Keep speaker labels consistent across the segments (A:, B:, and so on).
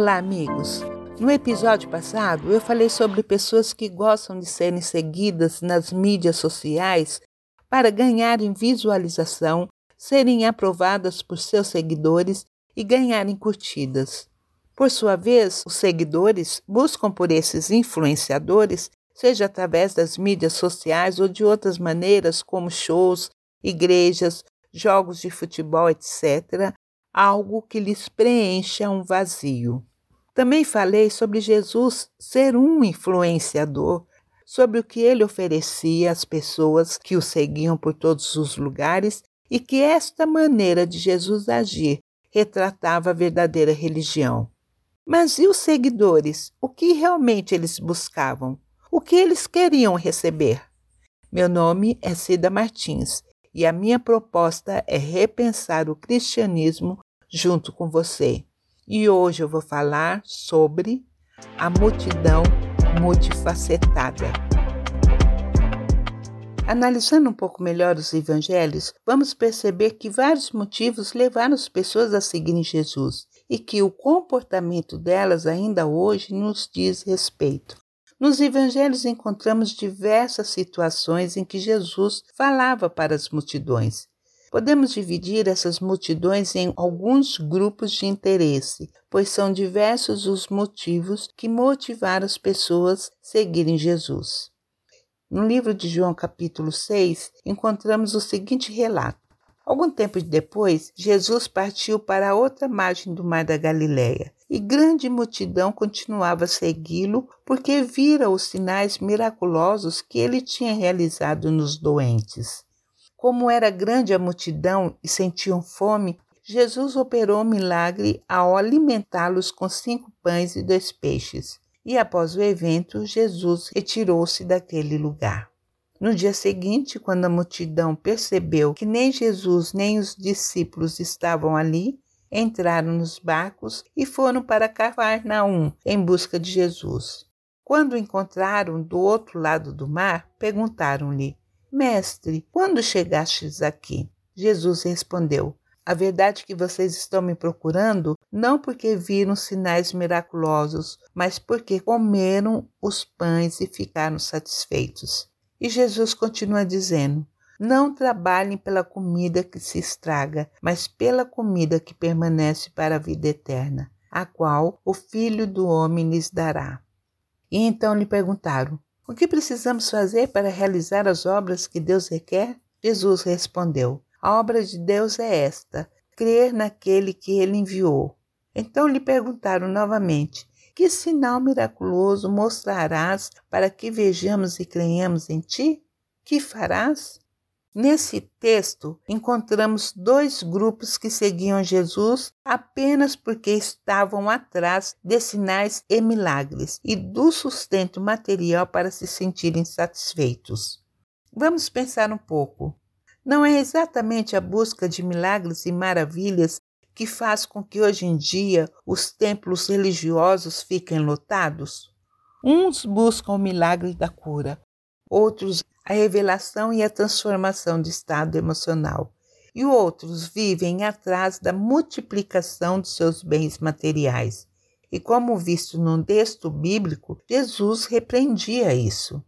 A: Olá, amigos. No episódio passado, eu falei sobre pessoas que gostam de serem seguidas nas mídias sociais para ganharem visualização, serem aprovadas por seus seguidores e ganharem curtidas. Por sua vez, os seguidores buscam por esses influenciadores, seja através das mídias sociais ou de outras maneiras, como shows, igrejas, jogos de futebol, etc., algo que lhes preencha um vazio. Também falei sobre Jesus ser um influenciador, sobre o que ele oferecia às pessoas que o seguiam por todos os lugares e que esta maneira de Jesus agir retratava a verdadeira religião. Mas e os seguidores? O que realmente eles buscavam? O que eles queriam receber? Meu nome é Cida Martins e a minha proposta é repensar o cristianismo junto com você. E hoje eu vou falar sobre a multidão multifacetada. Analisando um pouco melhor os evangelhos, vamos perceber que vários motivos levaram as pessoas a seguirem Jesus e que o comportamento delas ainda hoje nos diz respeito. Nos evangelhos encontramos diversas situações em que Jesus falava para as multidões. Podemos dividir essas multidões em alguns grupos de interesse, pois são diversos os motivos que motivaram as pessoas a seguirem Jesus. No livro de João, capítulo 6, encontramos o seguinte relato. Algum tempo depois, Jesus partiu para a outra margem do mar da Galileia, e grande multidão continuava a segui-lo porque vira os sinais miraculosos que ele tinha realizado nos doentes. Como era grande a multidão e sentiam fome, Jesus operou um milagre ao alimentá-los com cinco pães e dois peixes. E após o evento, Jesus retirou-se daquele lugar. No dia seguinte, quando a multidão percebeu que nem Jesus nem os discípulos estavam ali, entraram nos barcos e foram para Cafarnaum em busca de Jesus. Quando o encontraram do outro lado do mar, perguntaram-lhe: Mestre, quando chegastes aqui? Jesus respondeu: A verdade que vocês estão me procurando não porque viram sinais miraculosos, mas porque comeram os pães e ficaram satisfeitos. E Jesus continua dizendo: Não trabalhem pela comida que se estraga, mas pela comida que permanece para a vida eterna, a qual o Filho do Homem lhes dará. E então lhe perguntaram: o que precisamos fazer para realizar as obras que Deus requer? Jesus respondeu: A obra de Deus é esta: crer naquele que ele enviou. Então lhe perguntaram novamente: Que sinal miraculoso mostrarás para que vejamos e creiamos em ti? Que farás? Nesse texto, encontramos dois grupos que seguiam Jesus apenas porque estavam atrás de sinais e milagres e do sustento material para se sentirem satisfeitos. Vamos pensar um pouco. Não é exatamente a busca de milagres e maravilhas que faz com que hoje em dia os templos religiosos fiquem lotados? Uns buscam o milagre da cura, outros a revelação e a transformação de estado emocional, e outros vivem atrás da multiplicação de seus bens materiais. E como visto no texto bíblico, Jesus repreendia isso.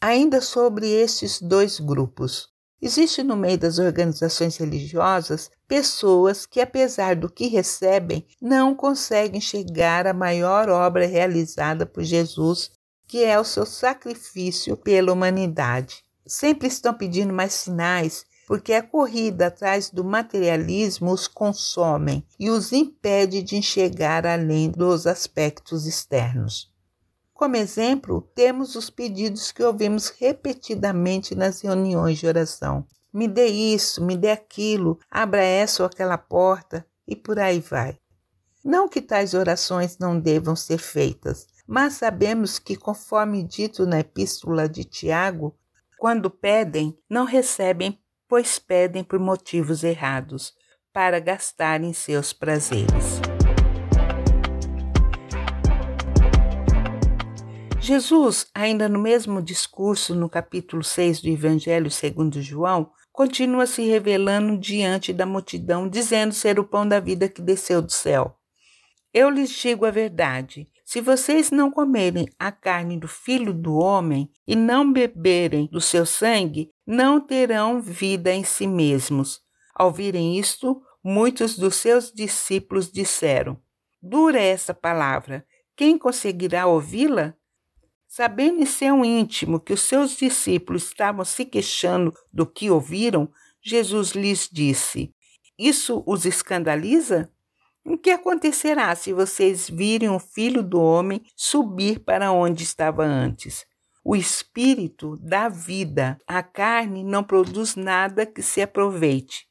A: Ainda sobre estes dois grupos, existe no meio das organizações religiosas pessoas que, apesar do que recebem, não conseguem chegar à maior obra realizada por Jesus que é o seu sacrifício pela humanidade. Sempre estão pedindo mais sinais, porque a corrida atrás do materialismo os consome e os impede de enxergar além dos aspectos externos. Como exemplo, temos os pedidos que ouvimos repetidamente nas reuniões de oração. Me dê isso, me dê aquilo, abra essa ou aquela porta e por aí vai. Não que tais orações não devam ser feitas, mas sabemos que, conforme dito na Epístola de Tiago, quando pedem, não recebem, pois pedem por motivos errados, para gastarem seus prazeres. Jesus, ainda no mesmo discurso no capítulo 6 do Evangelho segundo João, continua se revelando diante da multidão, dizendo ser o pão da vida que desceu do céu. Eu lhes digo a verdade: se vocês não comerem a carne do filho do homem e não beberem do seu sangue, não terão vida em si mesmos. Ao virem isto, muitos dos seus discípulos disseram: Dura é essa palavra, quem conseguirá ouvi-la? Sabendo em seu íntimo que os seus discípulos estavam se queixando do que ouviram, Jesus lhes disse: Isso os escandaliza? O que acontecerá se vocês virem o filho do homem subir para onde estava antes? O espírito dá vida, a carne não produz nada que se aproveite.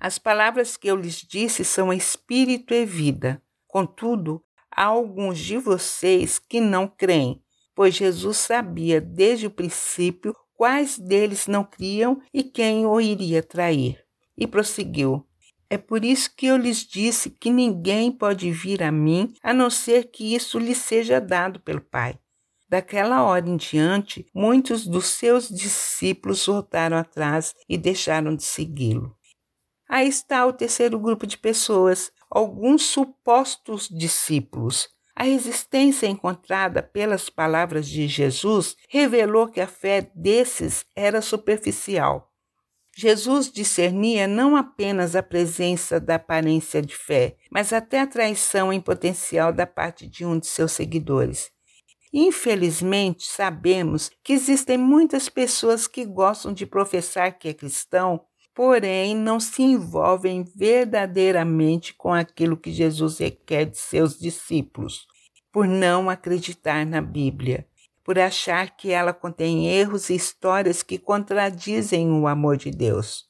A: As palavras que eu lhes disse são espírito e vida. Contudo, há alguns de vocês que não creem, pois Jesus sabia desde o princípio quais deles não criam e quem o iria trair. E prosseguiu: É por isso que eu lhes disse que ninguém pode vir a mim a não ser que isso lhe seja dado pelo Pai. Daquela hora em diante, muitos dos seus discípulos voltaram atrás e deixaram de segui-lo. Aí está o terceiro grupo de pessoas, alguns supostos discípulos. A resistência encontrada pelas palavras de Jesus revelou que a fé desses era superficial. Jesus discernia não apenas a presença da aparência de fé, mas até a traição em potencial da parte de um de seus seguidores. Infelizmente, sabemos que existem muitas pessoas que gostam de professar que é cristão, porém não se envolvem verdadeiramente com aquilo que Jesus requer de seus discípulos, por não acreditar na Bíblia, por achar que ela contém erros e histórias que contradizem o amor de Deus.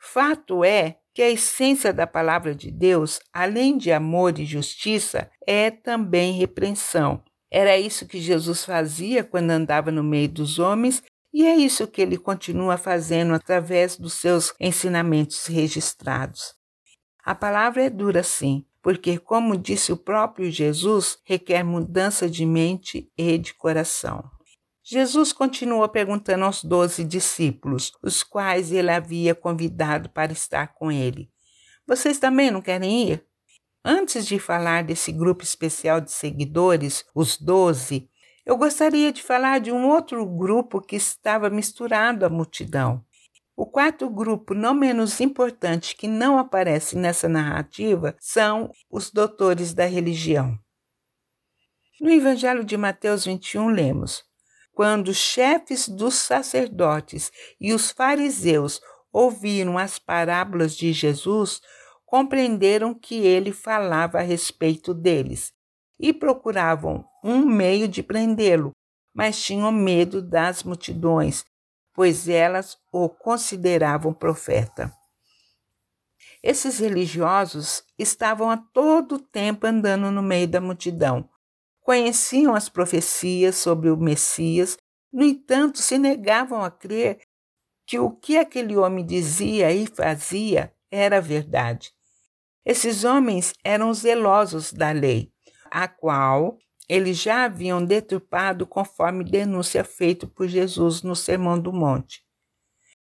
A: Fato é que a essência da palavra de Deus, além de amor e justiça, é também repreensão. Era isso que Jesus fazia quando andava no meio dos homens e é isso que ele continua fazendo através dos seus ensinamentos registrados. A palavra é dura, sim, porque, como disse o próprio Jesus, requer mudança de mente e de coração. Jesus continuou perguntando aos doze discípulos, os quais ele havia convidado para estar com ele: Vocês também não querem ir? Antes de falar desse grupo especial de seguidores, os doze, eu gostaria de falar de um outro grupo que estava misturado à multidão. O quarto grupo, não menos importante, que não aparece nessa narrativa, são os doutores da religião. No Evangelho de Mateus 21, lemos: Quando os chefes dos sacerdotes e os fariseus ouviram as parábolas de Jesus, compreenderam que ele falava a respeito deles e procuravam um meio de prendê-lo, mas tinham medo das multidões, pois elas o consideravam profeta. Esses religiosos estavam a todo tempo andando no meio da multidão. Conheciam as profecias sobre o Messias, no entanto, se negavam a crer que o que aquele homem dizia e fazia era verdade. Esses homens eram zelosos da lei, a qual eles já haviam deturpado conforme denúncia feita por Jesus no Sermão do Monte.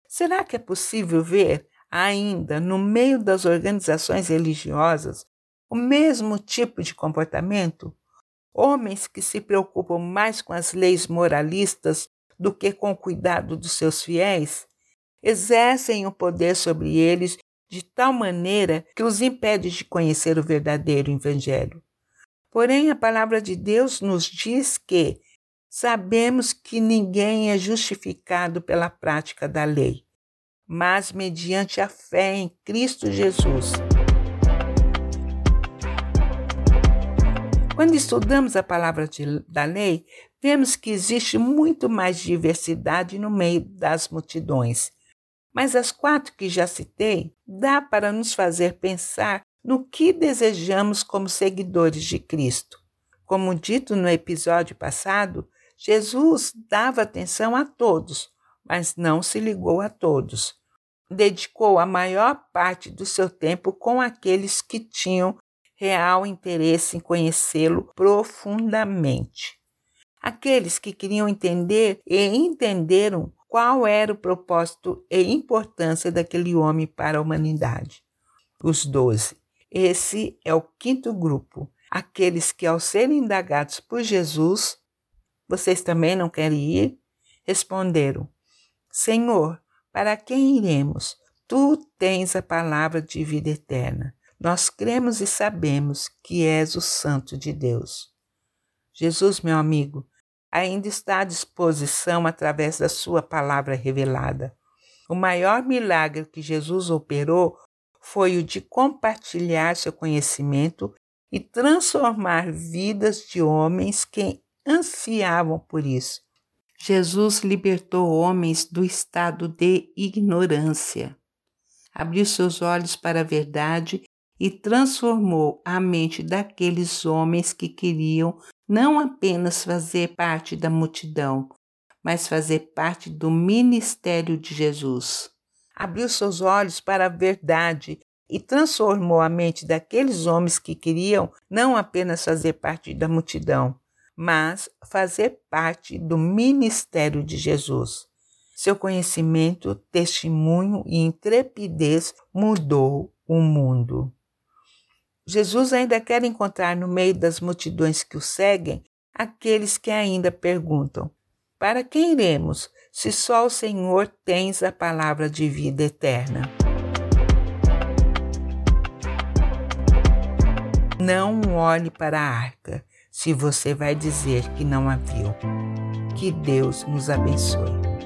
A: Será que é possível ver ainda no meio das organizações religiosas o mesmo tipo de comportamento? Homens que se preocupam mais com as leis moralistas do que com o cuidado dos seus fiéis, exercem o poder sobre eles de tal maneira que os impede de conhecer o verdadeiro Evangelho. Porém, a palavra de Deus nos diz que sabemos que ninguém é justificado pela prática da lei, mas mediante a fé em Cristo Jesus. Quando estudamos a palavra de, da lei, vemos que existe muito mais diversidade no meio das multidões mas as quatro que já citei dá para nos fazer pensar no que desejamos como seguidores de Cristo. Como dito no episódio passado, Jesus dava atenção a todos, mas não se ligou a todos. Dedicou a maior parte do seu tempo com aqueles que tinham real interesse em conhecê-lo profundamente. Aqueles que queriam entender e entenderam qual era o propósito e importância daquele homem para a humanidade. Os doze. Esse é o quinto grupo, Aqueles que, ao serem indagados por Jesus, vocês também não querem ir? Responderam: Senhor, para quem iremos? Tu tens a palavra de vida eterna. Nós cremos e sabemos que és o Santo de Deus. Jesus, meu amigo, ainda está à disposição através da Sua palavra revelada. O maior milagre que Jesus operou foi o de compartilhar seu conhecimento e transformar vidas de homens que ansiavam por isso. Jesus libertou homens do estado de ignorância, abriu seus olhos para a verdade e transformou a mente daqueles homens que queriam não apenas fazer parte da multidão, mas fazer parte do ministério de Jesus. Abriu seus olhos para a verdade e transformou a mente daqueles homens que queriam não apenas fazer parte da multidão, mas fazer parte do ministério de Jesus. Seu conhecimento, testemunho e intrepidez mudou o mundo. Jesus ainda quer encontrar no meio das multidões que o seguem aqueles que ainda perguntam: Para quem iremos, se só o Senhor tens a palavra de vida eterna? Não olhe para a arca se você vai dizer que não a viu. Que Deus nos abençoe.